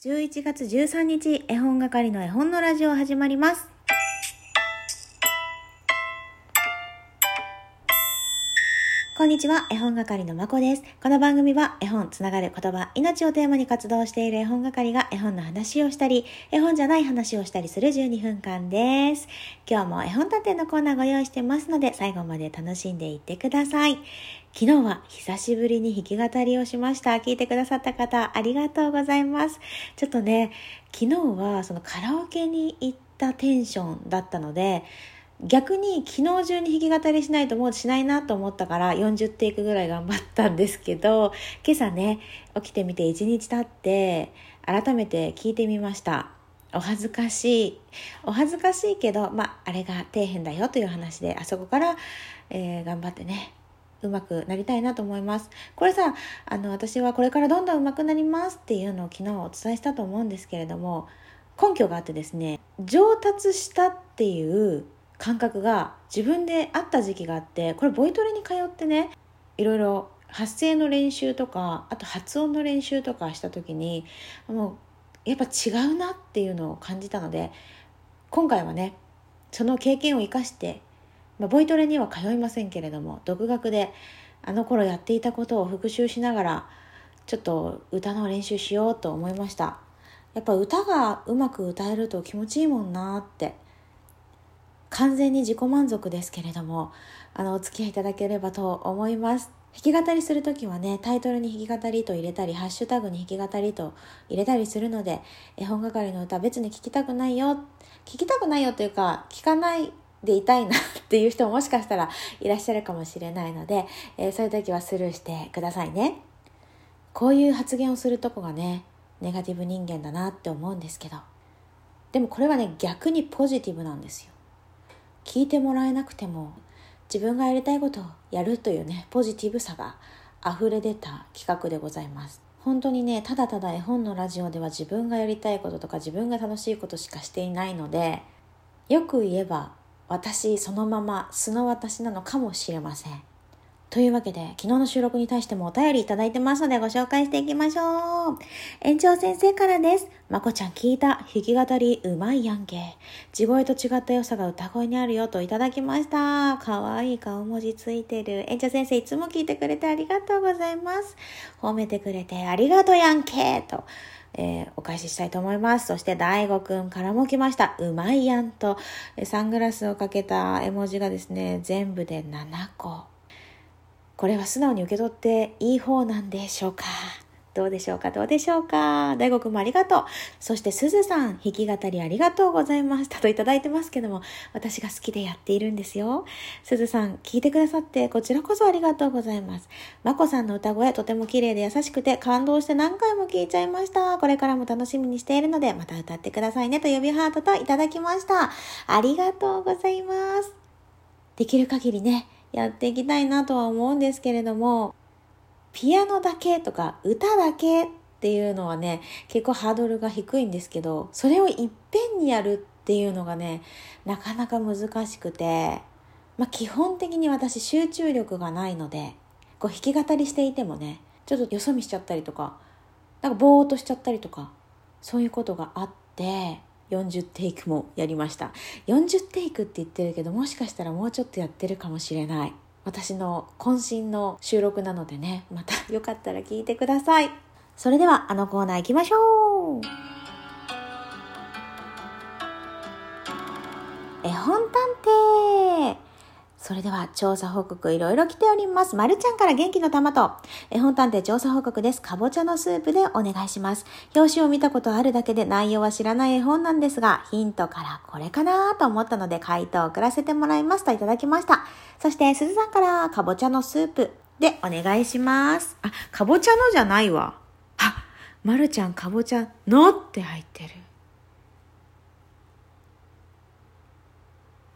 11月13日、絵本係の絵本のラジオ始まります。こんにちは、絵本係のまこです。この番組は絵本、つながる言葉、命をテーマに活動している絵本係が絵本の話をしたり、絵本じゃない話をしたりする12分間です。今日も絵本探偵のコーナーご用意してますので、最後まで楽しんでいってください。昨日は久しぶりに弾き語りをしました。聞いてくださった方、ありがとうございます。ちょっとね、昨日はそのカラオケに行ったテンションだったので、逆に昨日中に弾き語りしないともうしないなと思ったから40テイクぐらい頑張ったんですけど、今朝ね、起きてみて1日経って改めて聞いてみました。お恥ずかしい。お恥ずかしいけど、まあ、あれが底辺だよという話で、あそこから、えー頑張ってね、うまくなりたいなと思います。これさ、あの、私はこれからどんどん上手くなりますっていうのを昨日お伝えしたと思うんですけれども、根拠があってですね、上達したっていう感覚が自分であった時期があって、これボイトレに通ってね、いろいろ発声の練習とか、あと発音の練習とかした時に、もうやっぱ違うなっていうのを感じたので、今回はね、その経験を生かして、まあ、ボイトレには通いませんけれども独学であの頃やっていたことを復習しながらちょっと歌の練習しようと思いました。やっぱ歌がうまく歌えると気持ちいいもんなって完全に自己満足ですけれどもあのお付き合いいただければと思います。弾き語りする時はねタイトルに弾き語りと入れたりハッシュタグに弾き語りと入れたりするので絵本係の歌別に聞きたくないよ聞きたくないよというか聞かないでいたいなっていう人ももしかしたらいらっしゃるかもしれないので、えーそういう時はスルーしてくださいね。こういう発言をするとこがねネガティブ人間だなって思うんですけど。でもこれはね逆にポジティブなんですよ。聞いてもらえなくても自分がやりたいことをやるというねポジティブさが溢れ出た企画でございます。本当にねただただ絵本のラジオでは自分がやりたいこととか自分が楽しいことしかしていないのでよく言えば私そのまま素の私なのかもしれません。というわけで昨日の収録に対してもお便りいただいてますのでご紹介していきましょう。園長先生からです。まこちゃん聞いた弾き語りうまいやんけ。地声と違った良さが歌声にあるよといただきました。かわいい顔文字ついてる。園長先生いつも聞いてくれてありがとうございます。褒めてくれてありがとうやんけ。とえーお返ししたいと思います。そして、大悟くんからも来ました。うまいやんと、サングラスをかけた絵文字がですね、全部で7個。これは素直に受け取っていい方なんでしょうか？どうでしょうか？どうでしょうか？大悟くんもありがとう。そして、すずさん、弾き語りありがとうございましたといただいてますけども、私が好きでやっているんですよ。すずさん、聞いてくださって、こちらこそありがとうございます。まこさんの歌声、とても綺麗で優しくて、感動して何回も聞いちゃいました。これからも楽しみにしているので、また歌ってくださいねと指ハートといただきました。ありがとうございます。できる限りね、やっていきたいなとは思うんですけれども、ピアノだけとか歌だけっていうのはね、結構ハードルが低いんですけど、それをいっぺんにやるっていうのがね、なかなか難しくて、まあ基本的に私集中力がないので、こう弾き語りしていてもね、ちょっとよそ見しちゃったりとか、なんかぼーっとしちゃったりとか、そういうことがあって、40テイクもやりました。40テイクって言ってるけど、もしかしたらもうちょっとやってるかもしれない。私の渾身の収録なのでね、またよかったら聞いてください。それではあのコーナー行きましょう。絵本探偵それでは調査報告いろいろ来ております。まるちゃんから元気の玉と、絵本探偵調査報告です。かぼちゃのスープでお願いします。表紙を見たことあるだけで内容は知らない絵本なんですが、ヒントからこれかなと思ったので回答を送らせてもらいますといただきました。そして、すずさんからかぼちゃのスープでお願いします。あ、かぼちゃのじゃないわ。あ、まるちゃんかぼちゃのって入ってる。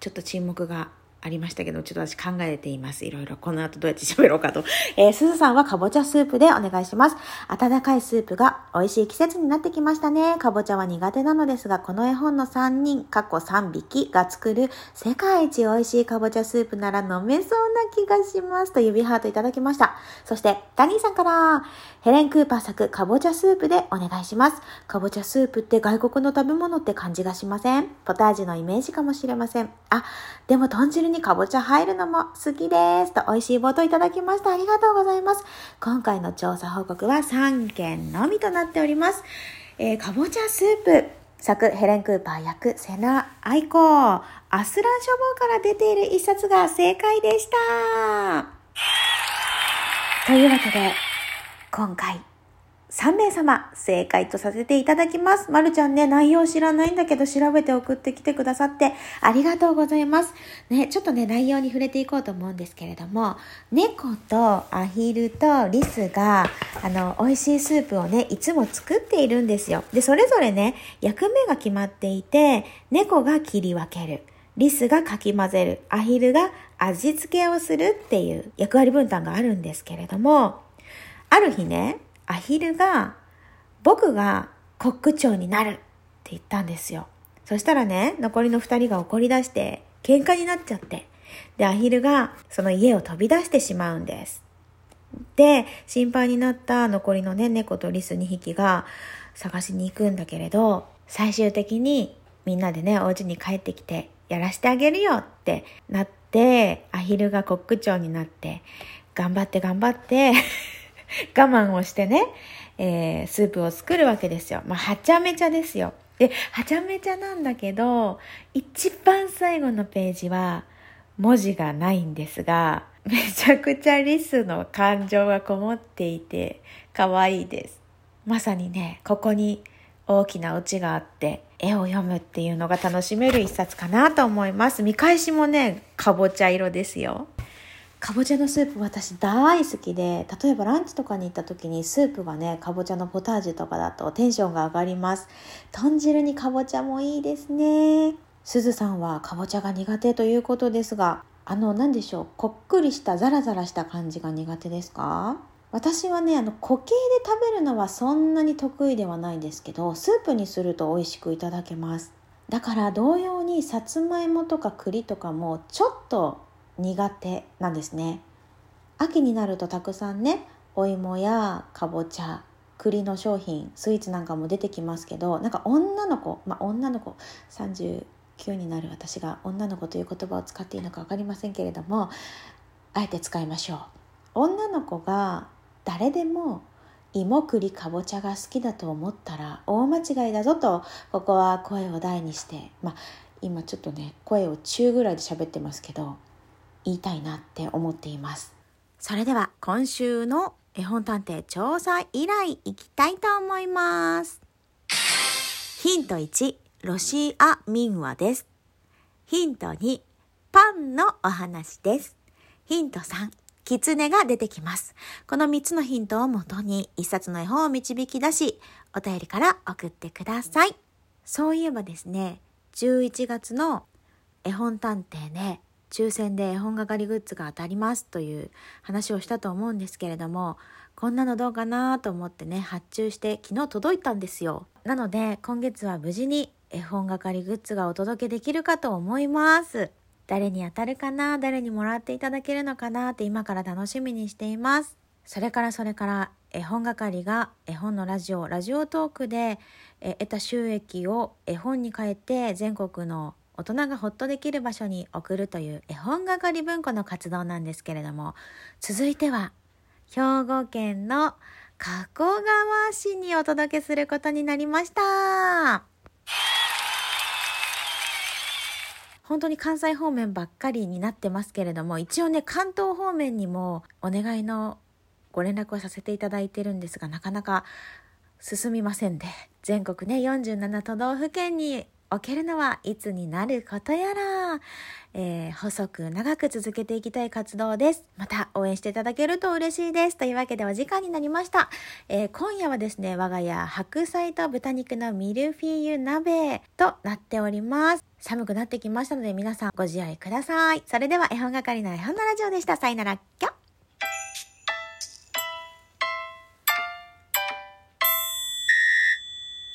ちょっと沈黙がありましたけど、ちょっと私考えています。いろいろ。この後どうやって喋ろうかと。えー、すずさんはかぼちゃスープでお願いします。温かいスープが美味しい季節になってきましたね。かぼちゃは苦手なのですが、この絵本の3人、過去3匹が作る世界一美味しいかぼちゃスープなら飲めそうな気がします。と指ハートいただきました。そして、ダニーさんから、ヘレン・クーパー作かぼちゃスープでお願いします。かぼちゃスープって外国の食べ物って感じがしません？ポタージュのイメージかもしれません。あ、でも豚汁にかぼちゃ入るのも好きです。と美味しい冒頭いただきました。ありがとうございます。今回の調査報告は3件のみとなっております。えー、かぼちゃスープ。作ヘレン・クーパー役セナ・アイコアスラン書房から出ている一冊が正解でした。というわけで、今回3名様正解とさせていただきます。まるちゃんね、内容知らないんだけど調べて送ってきてくださってありがとうございます。ね、ちょっとね、内容に触れていこうと思うんですけれども、猫とアヒルとリスが、あの、美味しいスープをね、いつも作っているんですよ。で、それぞれね、役目が決まっていて、猫が切り分ける。リスがかき混ぜる。アヒルが味付けをするっていう役割分担があるんですけれども、ある日ね、アヒルが、僕がコック長になるって言ったんですよ。そしたらね、残りの二人が怒り出して、喧嘩になっちゃって、で、アヒルがその家を飛び出してしまうんです。で、心配になった残りのね、猫とリス2匹が探しに行くんだけれど、最終的にみんなでね、お家に帰ってきて、やらしてあげるよってなって、アヒルがコック長になって、頑張って頑張って我慢をしてね、えー、スープを作るわけですよ。まあ、はちゃめちゃですよ。で、はちゃめちゃなんだけど、一番最後のページは文字がないんですが、めちゃくちゃリスの感情がこもっていて、可愛いです。まさにね、ここに大きなオチがあって、絵を読むっていうのが楽しめる一冊かなと思います。見返しもね、かぼちゃ色ですよ。かぼちゃのスープ私大好きで例えばランチとかに行った時にスープがねかぼちゃのポタージュとかだとテンションが上がります。豚汁にかぼちゃもいいですね。すずさんはかぼちゃが苦手ということですがあの何でしょうこっくりしたザラザラした感じが苦手ですか？私はねあの固形で食べるのはそんなに得意ではないんですけどスープにすると美味しくいただけます。だから同様にさつまいもとか栗とかもちょっと苦手なんですね。秋になるとたくさんねお芋やかぼちゃ栗の商品スイーツなんかも出てきますけどなんか女の子まあ女の子39になる私が女の子という言葉を使っていいのか分かりませんけれどもあえて使いましょう。女の子が誰でも芋栗かぼちゃが好きだと思ったら大間違いだぞとここは声を大にしてまあ今ちょっとね声を中ぐらいで喋ってますけど言いたいなって思っていますそれでは今週の絵本探偵調査依頼いきたいと思いますヒント1ロシア民話ですヒント2パンのお話ですヒント3キツネが出てきます。この3つのヒントをもとに1冊の絵本を導き出し、お便りから送ってください。そういえばですね、11月の絵本探偵ね、抽選で絵本係グッズが当たりますという話をしたと思うんですけれどもこんなのどうかなと思ってね発注して昨日届いたんですよ。なので今月は無事に絵本係グッズがお届けできるかと思います。誰に当たるかな誰にもらっていただけるのかなって今から楽しみにしています。それからそれから絵本係が絵本のラジオラジオトークで得た収益を絵本に変えて全国の大人がほっとできる場所に送るという絵本係文庫の活動なんですけれども続いては兵庫県の加古川市にお届けすることになりました。本当に関西方面ばっかりになってますけれども一応ね関東方面にもお願いのご連絡をさせていただいてるんですがなかなか進みませんで全国ね47都道府県に置けるのはいつになることやら。えー、細く長く続けていきたい活動です。また応援していただけると嬉しいです。というわけでお時間になりました。えー、今夜はですね、我が家白菜と豚肉のミルフィーユ鍋となっております。寒くなってきましたので皆さんご自愛ください。それでは絵本係の絵本のラジオでした。さよなら、きょ